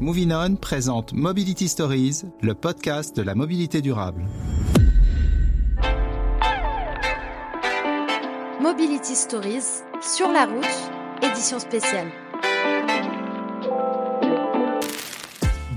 Moving On présente Mobility Stories, le podcast de la mobilité durable. Mobility Stories, sur la route, édition spéciale.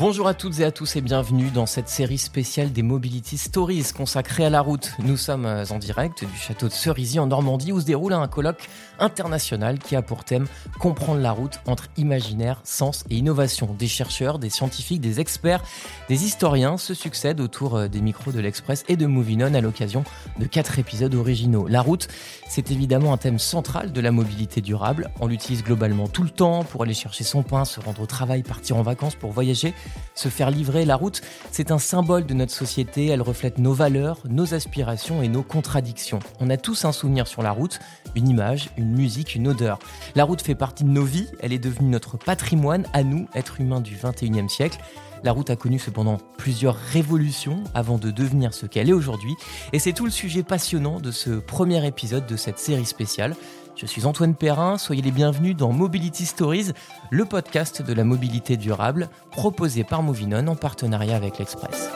Bonjour à toutes et à tous et bienvenue dans cette série spéciale des Mobility Stories consacrée à la route. Nous sommes euh, en direct du château de Cerisy en Normandie où se déroule un colloque international qui a pour thème comprendre la route entre imaginaire, sens et innovation. Des chercheurs, des scientifiques, des experts, des historiens se succèdent autour euh, des micros de l'Express et de Moving On à l'occasion de quatre épisodes originaux. La route, c'est évidemment un thème central de la mobilité durable. On l'utilise globalement tout le temps pour aller chercher son pain, se rendre au travail, partir en vacances, pour voyager se faire livrer. La route, c'est un symbole de notre société, elle reflète nos valeurs, nos aspirations et nos contradictions. On a tous un souvenir sur la route, une image, une musique, une odeur. La route fait partie de nos vies, elle est devenue notre patrimoine à nous, êtres humains du 21e siècle. La route a connu cependant plusieurs révolutions avant de devenir ce qu'elle est aujourd'hui, et c'est tout le sujet passionnant de ce premier épisode de cette série spéciale. Je suis Antoine Perrin, soyez les bienvenus dans Mobility Stories, le podcast de la mobilité durable proposé par Movinon en partenariat avec l'Express.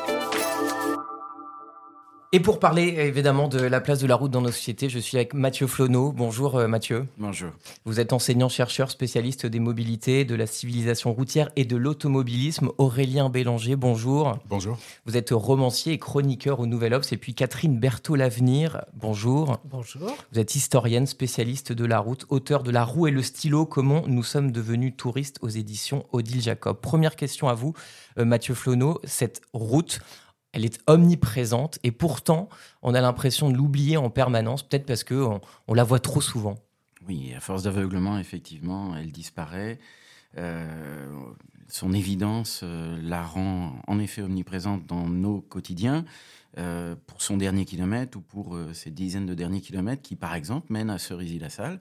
Et pour parler évidemment de la place de la route dans nos sociétés, je suis avec Mathieu Flonneau. Bonjour euh, Mathieu. Bonjour. Vous êtes enseignant-chercheur spécialiste des mobilités, de la civilisation routière et de l'automobilisme. Aurélien Bélanger, bonjour. Bonjour. Vous êtes romancier et chroniqueur au Nouvel Obs. Et puis Catherine Berthaud Lavenir, bonjour. Bonjour. Vous êtes historienne, spécialiste de la route, auteur de La roue et le stylo, comment nous sommes devenus touristes aux éditions Odile Jacob. Première question à vous, euh, Mathieu Flonneau. Cette route, elle est omniprésente et pourtant on a l'impression de l'oublier en permanence, peut-être parce qu'on on la voit trop souvent. Oui, à force d'aveuglement, effectivement, elle disparaît. Euh, son évidence euh, la rend en effet omniprésente dans nos quotidiens euh, pour son dernier kilomètre ou pour ces dizaines de derniers kilomètres qui, par exemple, mènent à Cerisy-la-Salle,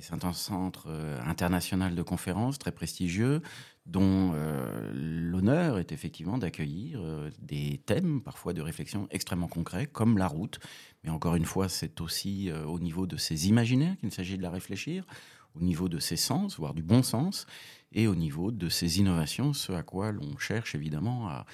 qui est un centre international de conférences très prestigieux, dont euh, l'honneur est effectivement d'accueillir euh, des thèmes, parfois de réflexion extrêmement concrets, comme la route. Mais encore une fois, c'est aussi euh, au niveau de ses imaginaires qu'il s'agit de la réfléchir, au niveau de ses sens, voire du bon sens, et au niveau de ses innovations, ce à quoi l'on cherche évidemment à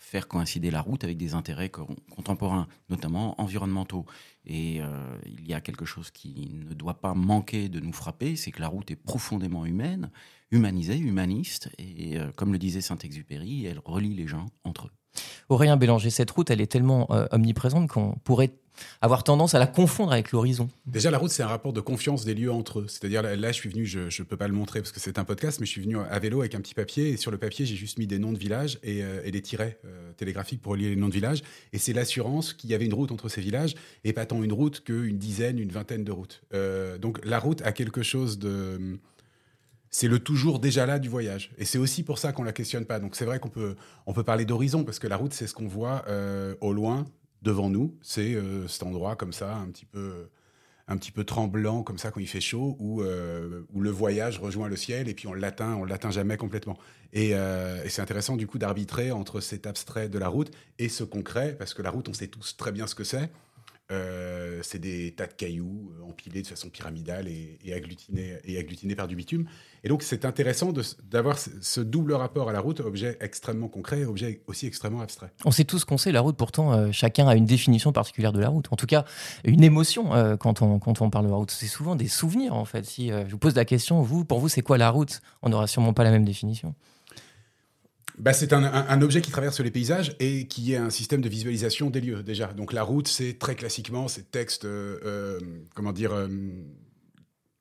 faire coïncider la route avec des intérêts contemporains, notamment environnementaux. Et il y a quelque chose qui ne doit pas manquer de nous frapper, c'est que la route est profondément humaine, humanisée, humaniste, et euh, comme le disait Saint-Exupéry, elle relie les gens entre eux. Aurélien Bélanger, cette route, elle est tellement euh, omniprésente qu'on pourrait avoir tendance à la confondre avec l'horizon. Déjà, la route, c'est un rapport de confiance des lieux entre eux. C'est-à-dire, là, je suis venu, je ne peux pas le montrer parce que c'est un podcast, mais je suis venu à vélo avec un petit papier, et sur le papier, j'ai juste mis des noms de villages et, euh, des tirets télégraphiques pour relier les noms de villages. Et c'est l'assurance qu'il y avait une route entre ces villages, et pas tant une route qu'une dizaine, une vingtaine de routes. donc, la route a quelque chose de c'est le toujours déjà là du voyage. Et c'est aussi pour ça qu'on la questionne pas. Donc c'est vrai qu'on peut, on peut parler d'horizon, parce que la route, c'est ce qu'on voit euh, au loin, devant nous. C'est euh, cet endroit comme ça, un petit peu un petit peu tremblant comme ça quand il fait chaud, où, euh, où le voyage rejoint le ciel et puis on l'atteint, on l'atteint jamais complètement. Et, et c'est intéressant du coup d'arbitrer entre cet abstrait de la route et ce concret, parce que la route, on sait tous très bien ce que c'est. Euh, c'est des tas de cailloux euh, empilés de façon pyramidale et, agglutinés, et agglutinés par du bitume. Et donc, c'est intéressant d'avoir ce double rapport à la route, objet extrêmement concret, objet aussi extrêmement abstrait. On sait tous qu'on sait, la route, pourtant, euh, chacun a une définition particulière de la route. En tout cas, une émotion quand, on, quand on parle de la route. C'est souvent des souvenirs, en fait. Si je vous pose la question, vous, pour vous, c'est quoi la route? On n'aura sûrement pas la même définition bah, c'est un, objet qui traverse les paysages et qui est un système de visualisation des lieux déjà. Donc la route, c'est très classiquement ces textes, euh, euh, comment dire, euh,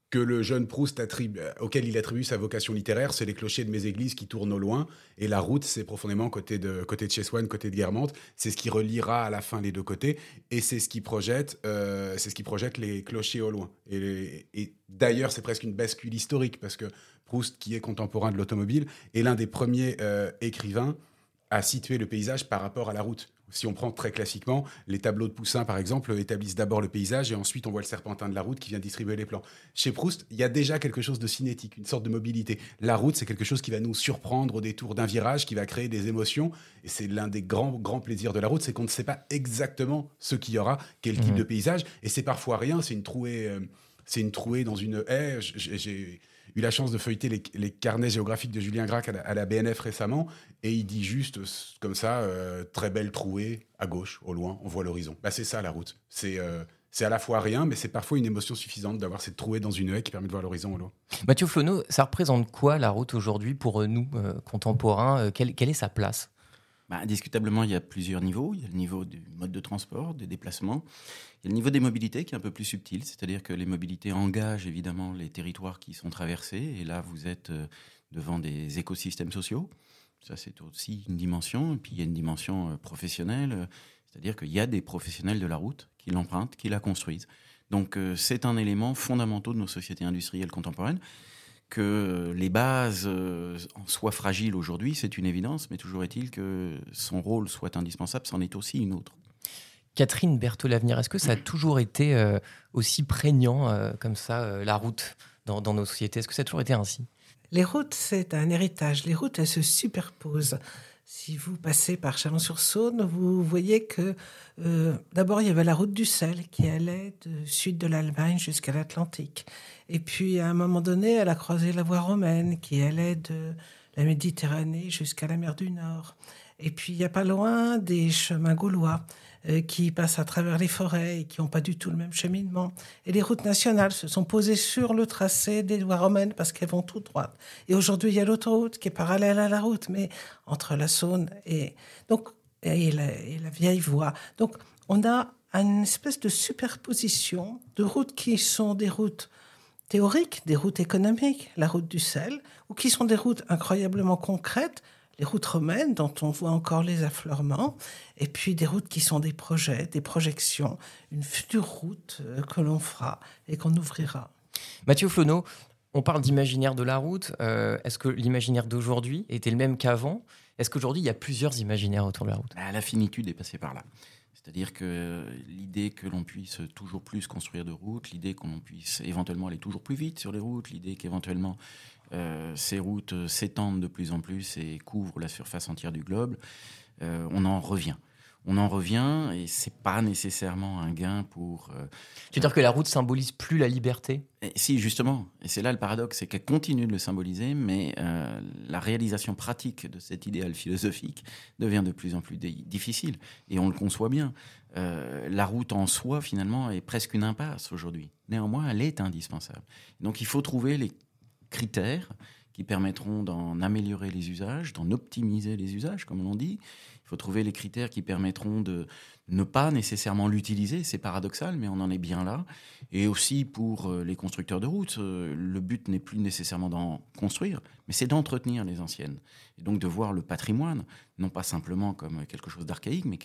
que le jeune Proust attribue, auquel il attribue sa vocation littéraire, c'est les clochers de mes églises qui tournent au loin. Et la route, c'est profondément côté de, côté de côté de Guermantes. C'est ce qui reliera à la fin les deux côtés. Et c'est ce qui projette, c'est ce qui projette les clochers au loin. Et, et d'ailleurs, c'est presque une bascule historique parce que Proust, qui est contemporain de l'automobile, est l'un des premiers euh, écrivains à situer le paysage par rapport à la route. Si on prend très classiquement, les tableaux de Poussin, par exemple, établissent d'abord le paysage et ensuite on voit le serpentin de la route qui vient distribuer les plans. Chez Proust, il y a déjà quelque chose de cinétique, une sorte de mobilité. La route, c'est quelque chose qui va nous surprendre au détour d'un virage, qui va créer des émotions. Et c'est l'un des grands, grands plaisirs de la route, c'est qu'on ne sait pas exactement ce qu'il y aura, quel type mmh. de paysage. Et c'est parfois rien, c'est une trouée. Euh, c'est une trouée dans une haie. J'ai eu la chance de feuilleter les, carnets géographiques de Julien Gracq à la, BNF récemment, et il dit juste comme ça, euh, très belle trouée, à gauche, au loin, on voit l'horizon. Bah, c'est ça la route. C'est euh, c'est à la fois rien, mais c'est parfois une émotion suffisante d'avoir cette trouée dans une haie qui permet de voir l'horizon au loin. Mathieu Flono, ça représente quoi la route aujourd'hui pour nous, contemporains quelle, quelle est sa place? Bah, indiscutablement, il y a plusieurs niveaux. Il y a le niveau du mode de transport, des déplacements. Il y a le niveau des mobilités qui est un peu plus subtil, c'est-à-dire que les mobilités engagent évidemment les territoires qui sont traversés. Et là, vous êtes euh, devant des écosystèmes sociaux. Ça, c'est aussi une dimension. Et puis, il y a une dimension euh, professionnelle, c'est-à-dire qu'il y a des professionnels de la route qui l'empruntent, qui la construisent. Donc, euh, c'est un élément fondamental de nos sociétés industrielles contemporaines que les bases euh, soient fragiles aujourd'hui, c'est une évidence, mais toujours est-il que son rôle soit indispensable, c'en est aussi une autre. Catherine Berthaud-Lavenir, est-ce que ça a toujours été euh, aussi prégnant euh, comme ça, la route, dans, dans nos sociétés? Est-ce que ça a toujours été ainsi? Les routes, c'est un héritage. Les routes, elles se superposent. Si vous passez par Chalon-sur-Saône, vous voyez que euh, d'abord il y avait la route du sel qui allait du sud de l'Allemagne jusqu'à l'Atlantique. Et puis à un moment donné, elle a croisé la voie romaine qui allait de la Méditerranée jusqu'à la mer du Nord. Et puis il n'y a pas loin des chemins gaulois. Euh, qui passent à travers les forêts et qui n'ont pas du tout le même cheminement. Et les routes nationales se sont posées sur le tracé des voies romaines parce qu'elles vont tout droit. Et aujourd'hui, il y a l'autoroute qui est parallèle à la route, mais entre la Saône et, donc, la, et la vieille voie. Donc, on a une espèce de superposition de routes qui sont des routes théoriques, des routes économiques, la route du sel, ou qui sont des routes incroyablement concrètes, les routes romaines dont on voit encore les affleurements, et puis des routes qui sont des projets, des projections, une future route euh, que l'on fera et qu'on ouvrira. Mathieu Flono, on parle d'imaginaire de la route. Euh, est-ce que l'imaginaire d'aujourd'hui était le même qu'avant? Est-ce qu'aujourd'hui, il y a plusieurs imaginaires autour de la route? Ah, La finitude est passée par là. C'est-à-dire que l'idée que l'on puisse toujours plus construire de routes, l'idée qu'on puisse éventuellement aller toujours plus vite sur les routes, l'idée qu'éventuellement euh, ces routes s'étendent de plus en plus et couvrent la surface entière du globe, euh, on en revient. On en revient et c'est pas nécessairement un gain pour. Euh, tu veux dire que la route symbolise plus la liberté? Si, justement. Et c'est là le paradoxe, c'est qu'elle continue de le symboliser, mais la réalisation pratique de cet idéal philosophique devient de plus en plus difficile. Et on le conçoit bien. la route en soi, finalement, est presque une impasse aujourd'hui. Néanmoins, elle est indispensable. Donc il faut trouver les critères qui permettront d'en améliorer les usages, d'en optimiser les usages, comme on dit. Il faut trouver les critères qui permettront de ne pas nécessairement l'utiliser. C'est paradoxal, mais on en est bien là. Et aussi pour euh, les constructeurs de routes, euh, le but n'est plus nécessairement d'en construire, mais c'est d'entretenir les anciennes. Et donc de voir le patrimoine, non pas simplement comme quelque chose d'archaïque, mais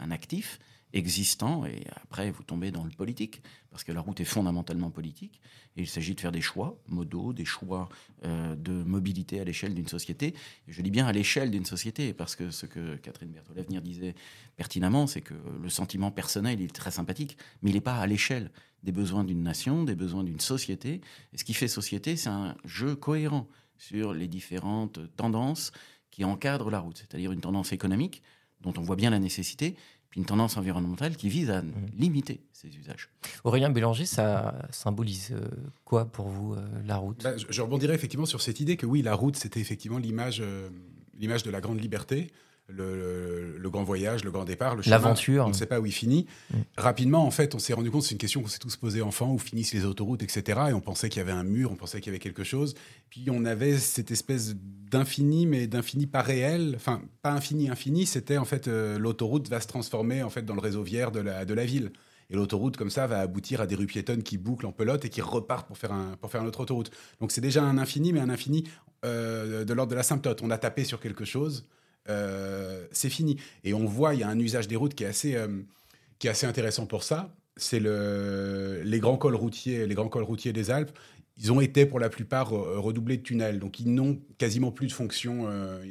un actif existant, et après vous tombez dans le politique, parce que la route est fondamentalement politique, et il s'agit de faire des choix modaux, des choix euh, de mobilité à l'échelle d'une société. Je dis bien à l'échelle d'une société, parce que ce que Catherine Berthaud-Lavenir disait pertinemment, c'est que le sentiment personnel, il est très sympathique, mais il n'est pas à l'échelle des besoins d'une nation, des besoins d'une société. Et ce qui fait société, c'est un jeu cohérent sur les différentes tendances qui encadrent la route, c'est-à-dire une tendance économique dont on voit bien la nécessité, puis une tendance environnementale qui vise à mmh. limiter ces usages. Aurélien Bélanger, ça symbolise euh, quoi pour vous, euh, la route? Bah, je, rebondirais effectivement sur cette idée que oui, la route, c'était effectivement l'image euh, l'image de la grande liberté le, grand voyage, le grand départ, l'aventure. On ne sait pas où il finit. Mm. Rapidement, en fait, on s'est rendu compte, c'est une question qu'on s'est tous posée enfant, où finissent les autoroutes, etc. Et on pensait qu'il y avait un mur, on pensait qu'il y avait quelque chose. Puis on avait cette espèce d'infini, mais d'infini pas réel. Enfin, pas infini, infini. C'était en fait euh, l'autoroute va se transformer en fait dans le réseau viaire de la, de la ville. Et l'autoroute, comme ça, va aboutir à des rues piétonnes qui bouclent en pelote et qui repartent pour faire, un, pour faire une autre autoroute. Donc c'est déjà un infini, mais un infini euh, de l'ordre de la symptote. On a tapé sur quelque chose. Euh, c'est fini. Et on voit, il y a un usage des routes qui est assez, euh, qui est assez intéressant pour ça. C'est le, les grands cols routiers, les grands cols routiers des Alpes. Ils ont été pour la plupart redoublés de tunnels, donc ils n'ont quasiment plus de fonction euh,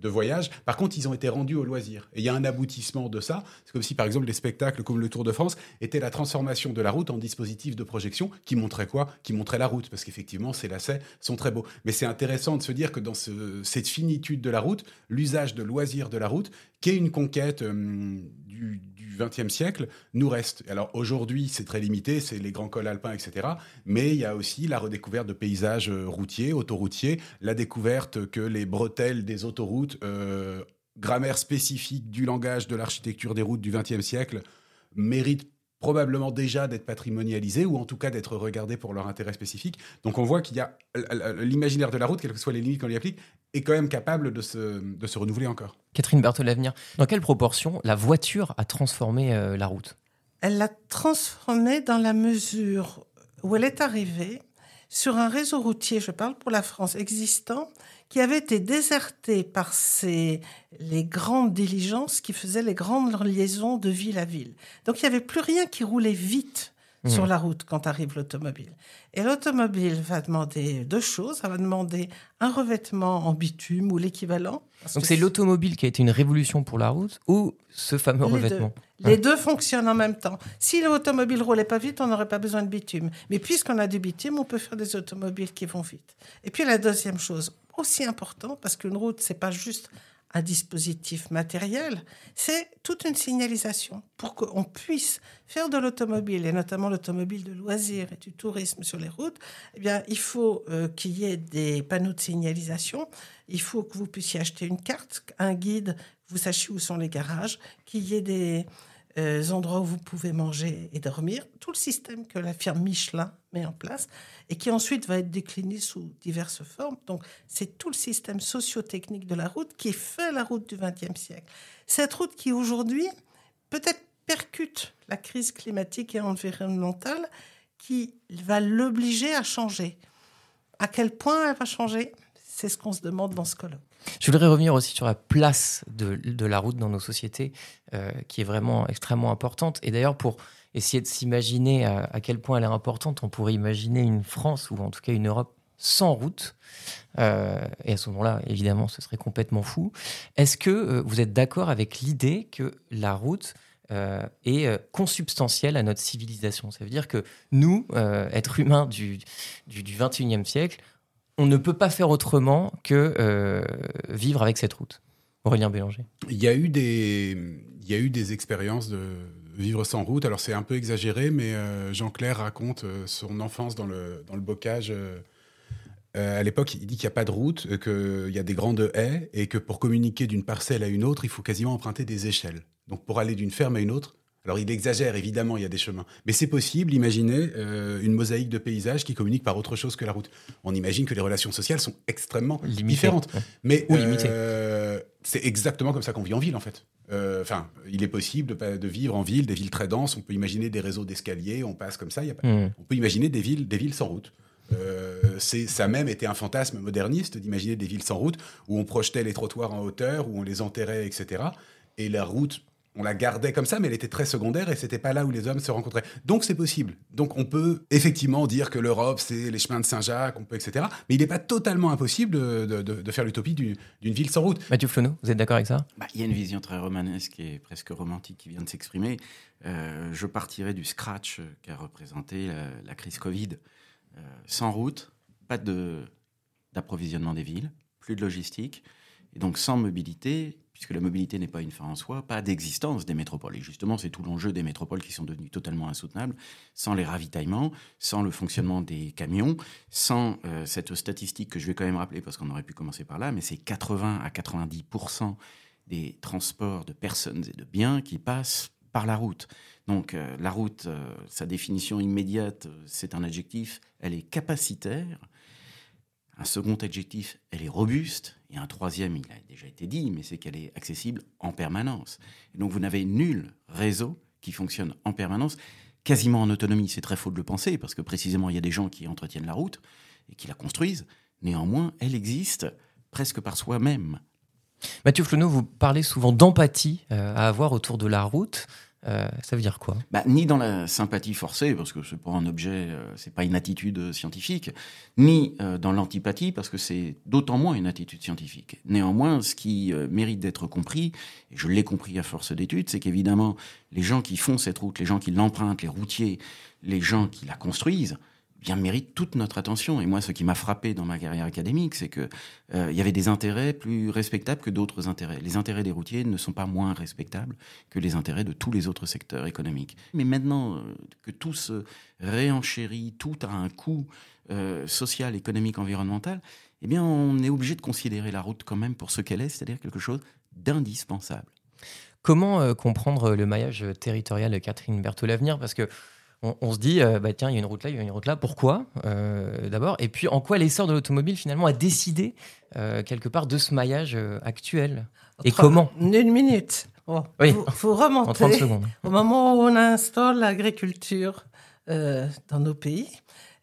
de voyage. Par contre, ils ont été rendus au loisir. Et il y a un aboutissement de ça. C'est comme si, par exemple, les spectacles comme le Tour de France étaient la transformation de la route en dispositif de projection qui montrait quoi? Qui montrait la route. Parce qu'effectivement, ces lacets sont très beaux. Mais c'est intéressant de se dire que dans cette finitude de la route, l'usage de loisir de la route, qui est une conquête du, XXe siècle, nous reste. Alors aujourd'hui, c'est très limité, c'est les grands cols alpins, etc. Mais il y a aussi la redécouverte de paysages routiers, autoroutiers, la découverte que les bretelles des autoroutes, grammaire spécifique du langage de l'architecture des routes du XXe siècle, méritent probablement déjà d'être patrimonialisés ou en tout cas d'être regardés pour leur intérêt spécifique. Donc on voit qu'il y a l'imaginaire de la route, quelles que soient les limites qu'on y applique, est quand même capable de se, de se renouveler encore. Catherine Berthold-Lavenir, dans quelle proportion la voiture a transformé euh, la route? Elle l'a transformée dans la mesure où elle est arrivée sur un réseau routier, je parle pour la France, existant, qui avait été déserté par ces, les grandes diligences qui faisaient les grandes liaisons de ville à ville. Donc il n'y avait plus rien qui roulait vite mmh. sur la route quand arrive l'automobile. Et l'automobile va demander deux choses. Elle va demander un revêtement en bitume ou l'équivalent. Donc c'est l'automobile qui a été une révolution pour la route ou ce fameux revêtement Les deux fonctionnent en même temps. Si l'automobile roulait pas vite, on n'aurait pas besoin de bitume. Mais puisqu'on a du bitume, on peut faire des automobiles qui vont vite. Et puis la deuxième chose, aussi important, parce qu'une route, c'est pas juste un dispositif matériel, c'est toute une signalisation pour qu'on puisse faire de l'automobile, et notamment l'automobile de loisirs et du tourisme sur les routes, eh bien, il faut euh, qu'il y ait des panneaux de signalisation, il faut que vous puissiez acheter une carte, un guide, vous sachiez où sont les garages, qu'il y ait des, euh, endroits où vous pouvez manger et dormir, tout le système que la firme Michelin met en place et qui ensuite va être décliné sous diverses formes. Donc, c'est tout le système socio-technique de la route qui fait la route du XXe siècle. Cette route qui aujourd'hui peut-être percute la crise climatique et environnementale qui va l'obliger à changer. À quel point elle va changer? C'est ce qu'on se demande dans ce colloque. Je voudrais revenir aussi sur la place de, la route dans nos sociétés, euh, qui est vraiment extrêmement importante. Et d'ailleurs, pour essayer de s'imaginer à, quel point elle est importante, on pourrait imaginer une France, ou en tout cas une Europe, sans route. Euh, et à ce moment-là, évidemment, ce serait complètement fou. Est-ce que euh, vous êtes d'accord avec l'idée que la route est consubstantielle à notre civilisation? Ça veut dire que nous, êtres humains du, du, du 21e siècle, on ne peut pas faire autrement que euh, vivre avec cette route. Aurélien Bélanger. Il y a eu des, il y a eu des expériences de vivre sans route. Alors c'est un peu exagéré, mais euh, Jean-Claire raconte euh, son enfance dans le, dans le bocage. à l'époque, il dit qu'il n'y a pas de route, qu'il y a des grandes haies et que pour communiquer d'une parcelle à une autre, il faut quasiment emprunter des échelles. Donc pour aller d'une ferme à une autre, alors il exagère, évidemment, il y a des chemins. Mais c'est possible, imaginez euh, une mosaïque de paysages qui communique par autre chose que la route. On imagine que les relations sociales sont extrêmement différentes. Mais euh, c'est exactement comme ça qu'on vit en ville, en fait. Euh, enfin, il est possible de, vivre en ville, des villes très denses. On peut imaginer des réseaux d'escaliers, on passe comme ça. Y a pas... Hmm. On peut imaginer des villes, des villes sans route. ça a même été un fantasme moderniste d'imaginer des villes sans route, où on projetait les trottoirs en hauteur, où on les enterrait, etc. Et la route on la gardait comme ça, mais elle était très secondaire et c'était pas là où les hommes se rencontraient. Donc c'est possible. Donc on peut effectivement dire que l'Europe, c'est les chemins de Saint-Jacques, on peut, etc. Mais il n'est pas totalement impossible de, faire l'utopie d'une ville sans route. Mathieu Flonneau, vous êtes d'accord avec ça? Bah, Il y a une vision très romanesque et presque romantique qui vient de s'exprimer. Euh, je partirai du scratch qu'a représenté la, crise Covid. Euh, sans route, pas d'approvisionnement des villes, plus de logistique. Et donc sans mobilité, puisque la mobilité n'est pas une fin en soi, pas d'existence des métropoles. Et justement, c'est tout l'enjeu des métropoles qui sont devenues totalement insoutenables, sans les ravitaillements, sans le fonctionnement des camions, sans euh, cette statistique que je vais quand même rappeler, parce qu'on aurait pu commencer par là, mais c'est 80 à 90% des transports de personnes et de biens qui passent par la route. Donc euh, la route, euh, sa définition immédiate, c'est un adjectif, elle est capacitaire, un second adjectif, elle est robuste. Et un troisième, il a déjà été dit, mais c'est qu'elle est accessible en permanence. donc vous n'avez nul réseau qui fonctionne en permanence, quasiment en autonomie. C'est très faux de le penser, parce que précisément, il y a des gens qui entretiennent la route et qui la construisent. Néanmoins, elle existe presque par soi-même. Mathieu Flonneau, vous parlez souvent d'empathie euh, à avoir autour de la route. Euh, ça veut dire quoi? Bah, Ni dans la sympathie forcée, parce que c'est pas un objet, euh, c'est pas une attitude scientifique, ni euh, dans l'antipathie, parce que c'est d'autant moins une attitude scientifique. Néanmoins, ce qui mérite d'être compris, et je l'ai compris à force d'études, c'est qu'évidemment, les gens qui font cette route, les gens qui l'empruntent, les routiers, les gens qui la construisent, bien mérite toute notre attention. Et moi, ce qui m'a frappé dans ma carrière académique, c'est que euh, il y avait des intérêts plus respectables que d'autres intérêts. Les intérêts des routiers ne sont pas moins respectables que les intérêts de tous les autres secteurs économiques. Mais maintenant euh, que tout se réenchérit, tout a un coût euh, social, économique, environnemental, eh bien, on est obligé de considérer la route quand même pour ce qu'elle est, c'est-à-dire quelque chose d'indispensable. Comment comprendre le maillage territorial de Catherine Berthaud l'avenir? Parce que on, se dit, euh, bah, tiens, il y a une route là, il y a une route là. Pourquoi euh, D'abord? Et puis, en quoi l'essor de l'automobile, finalement, a décidé, euh, quelque part, de ce maillage actuel? Et comment? Une minute. Il faut, remonter au moment où on installe l'agriculture dans nos pays.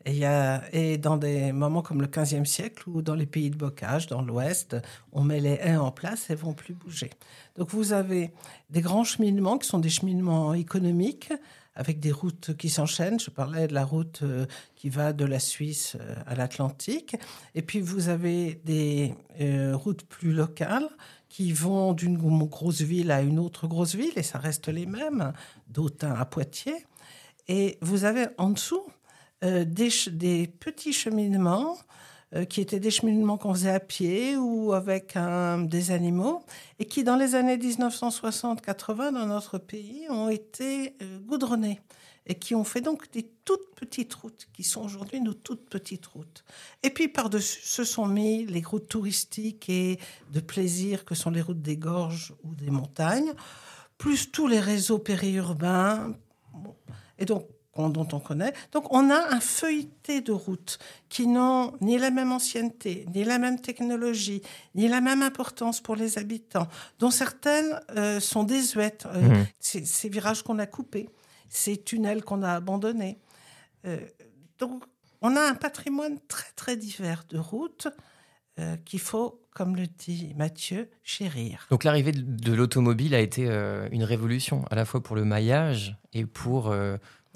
Et, y a, et dans des moments comme le 15e siècle ou dans les pays de bocage, dans l'Ouest, on met les haies en place et vont plus bouger. Donc vous avez des grands cheminements qui sont des cheminements économiques avec des routes qui s'enchaînent. Je parlais de la route euh, qui va de la Suisse euh, à l'Atlantique. Et puis vous avez des euh, routes plus locales qui vont d'une grosse ville à une autre grosse ville, et ça reste les mêmes, d'Autun à Poitiers. Et vous avez en dessous des, petits cheminements qui étaient des cheminements qu'on faisait à pied ou avec des animaux, et qui dans les années 1960-80 dans notre pays ont été euh, goudronnés et qui ont fait donc des toutes petites routes, qui sont aujourd'hui nos toutes petites routes. Et puis par-dessus se sont mis les routes touristiques et de plaisir que sont les routes des gorges ou des montagnes, plus tous les réseaux périurbains. Et donc dont on connaît. Donc on a un feuilleté de routes qui n'ont ni la même ancienneté, ni la même technologie, ni la même importance pour les habitants, dont certaines euh, sont désuètes. Euh, mmh. Ces virages qu'on a coupés, ces tunnels qu'on a abandonnés. Euh, donc on a un patrimoine très très divers de routes qu'il faut, comme le dit Mathieu, chérir. Donc l'arrivée de l'automobile a été une révolution, à la fois pour le maillage et pour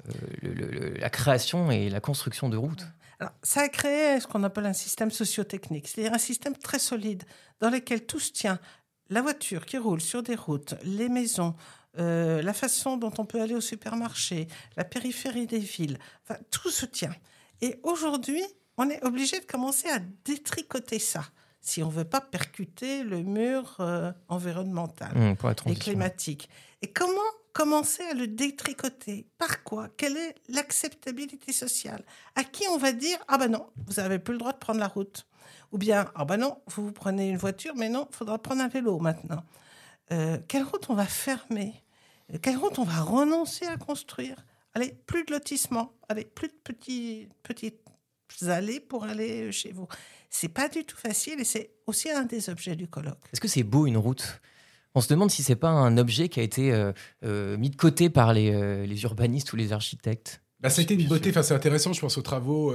euh, la création et la construction de routes Alors, ça a créé ce qu'on appelle un système sociotechnique, c'est-à-dire un système très solide dans lequel tout se tient. La voiture qui roule sur des routes, les maisons, euh, la façon dont on peut aller au supermarché, la périphérie des villes, enfin, tout se tient. Et aujourd'hui, on est obligé de commencer à détricoter ça si on veut pas percuter le mur euh, environnemental mmh, et climatique. Et comment commencer à le détricoter. Par quoi? Quelle est l'acceptabilité sociale? À qui on va dire Ah ben non, vous n'avez plus le droit de prendre la route Ou bien Ah ben non, vous, vous prenez une voiture, mais non, il faudra prendre un vélo maintenant. Euh, quelle route on va fermer? Quelle route on va renoncer à construire? Allez, plus de lotissement, allez, plus de petites allées pour aller chez vous. C'est pas du tout facile et c'est aussi un des objets du colloque. Est-ce que c'est beau une route? On se demande si c'est pas un objet qui a été euh, euh, mis de côté par les, euh, les, urbanistes ou les architectes. Bah, ça a été une beauté, enfin, c'est intéressant, je pense aux travaux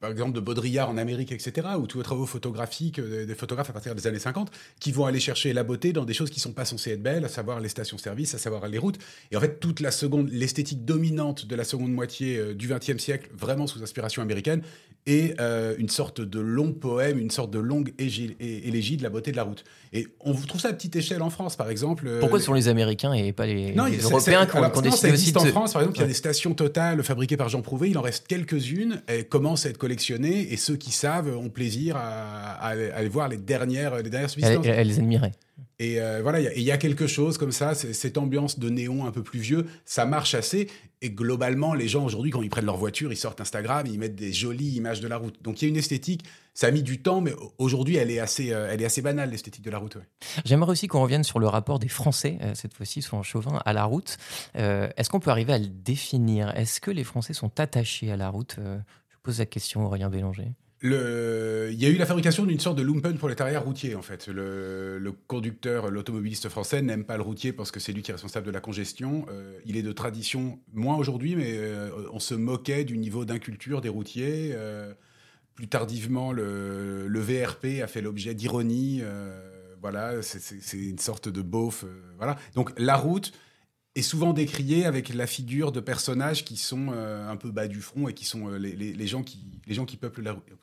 par exemple de Baudrillard en Amérique, etc., ou tous les travaux photographiques des photographes à partir des années 50, qui vont aller chercher la beauté dans des choses qui sont pas censées être belles, à savoir les stations-service, à savoir les routes. Et en fait, toute la seconde, l'esthétique dominante de la seconde moitié du XXe siècle, vraiment sous inspiration américaine, et euh, une sorte de long poème, une sorte de longue élégie de la beauté de la route. Et on trouve ça à petite échelle en France, par exemple. Euh, Pourquoi ce sont les Américains et pas les, Européens qui ont, décidé aussi en France, par exemple, il y a des stations totales fabriquées par Jean Prouvé, il en reste quelques-unes, elles commencent à être et ceux qui savent ont plaisir à, aller voir les dernières, les dernières subsistances. Elles, les. Et euh, voilà, il y, a quelque chose comme ça, cette ambiance de néon un peu plus vieux, ça marche assez. Et globalement, les gens aujourd'hui, quand ils prennent leur voiture, ils sortent Instagram, ils mettent des jolies images de la route. Donc il y a une esthétique, ça a mis du temps, mais aujourd'hui, elle, est assez, euh, elle est assez banale, l'esthétique de la route. J'aimerais aussi qu'on revienne sur le rapport des Français, euh, cette fois-ci, son chauvin, à la route. Est-ce qu'on peut arriver à le définir? Est-ce que les Français sont attachés à la route pose la question, Aurélien Bélanger. Le... Il y a eu la fabrication d'une sorte de lumpen prolétariat routier, en fait. Le, conducteur, l'automobiliste français n'aime pas le routier parce que c'est lui qui est responsable de la congestion. Euh, il est de tradition, moins aujourd'hui, mais euh, on se moquait du niveau d'inculture des routiers. Euh, plus tardivement, le, le, VRP a fait l'objet d'ironie. voilà, c'est une sorte de beauf. voilà. Donc la route, est souvent décrié avec la figure de personnages qui sont euh, un peu bas du front et qui sont euh, les, les, gens qui, les gens qui peuplent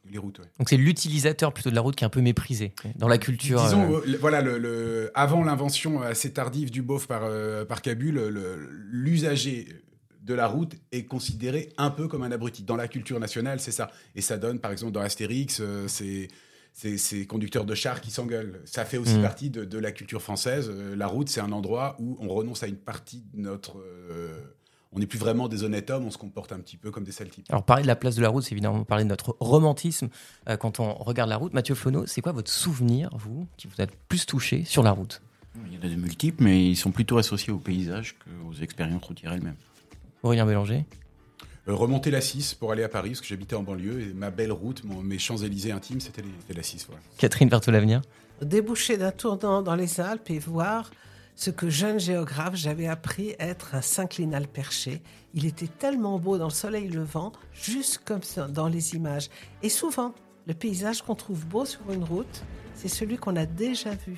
les routes. Donc c'est l'utilisateur plutôt de la route qui est un peu méprisé dans la culture. Disons, euh, voilà, le, avant l'invention assez tardive du beauf par, par Cabul, l'usager de la route est considéré un peu comme un abruti. Dans la culture nationale, c'est ça. Et ça donne, par exemple, dans Astérix, c'est ces conducteurs de chars qui s'engueulent. Ça fait aussi Mm. partie de, de la culture française. Euh, la route, c'est un endroit où on renonce à une partie de notre... euh, on n'est plus vraiment des honnêtes hommes, on se comporte un petit peu comme des sales types. Alors, parler de la place de la route, c'est évidemment parler de notre romantisme euh, quand on regarde la route. Mathieu Flonneau, c'est quoi votre souvenir, vous, qui vous a le plus touché sur la route? Il y en a de multiples, mais ils sont plutôt associés au paysage qu'aux expériences routières elles-mêmes. Aurélien Bélanger? Remonter la 6 pour aller à Paris, parce que j'habitais en banlieue, et ma belle route, mon- mes Champs-Élysées intimes, c'était la 6. Voilà. Catherine Berthaud-Lavenir Déboucher d'un tournant dans les Alpes et voir ce que jeune géographe j'avais appris être un synclinal perché. Il était tellement beau dans le soleil levant, juste comme ça dans les images. Et souvent, le paysage qu'on trouve beau sur une route, c'est celui qu'on a déjà vu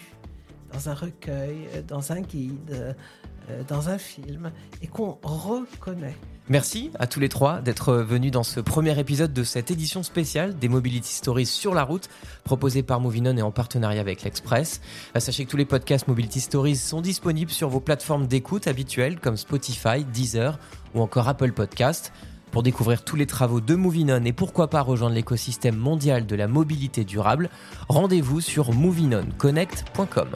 dans un recueil, euh, dans un guide, euh, dans un film, et qu'on reconnaît. Merci à tous les trois d'être venus dans ce premier épisode de cette édition spéciale des Mobility Stories sur la route, proposée par Movinon et en partenariat avec l'Express. Euh, Sachez que tous les podcasts Mobility Stories sont disponibles sur vos plateformes d'écoute habituelles comme Spotify, Deezer ou encore Apple Podcast. Pour découvrir tous les travaux de Movinon et pourquoi pas rejoindre l'écosystème mondial de la mobilité durable, rendez-vous sur movinonConnect.com.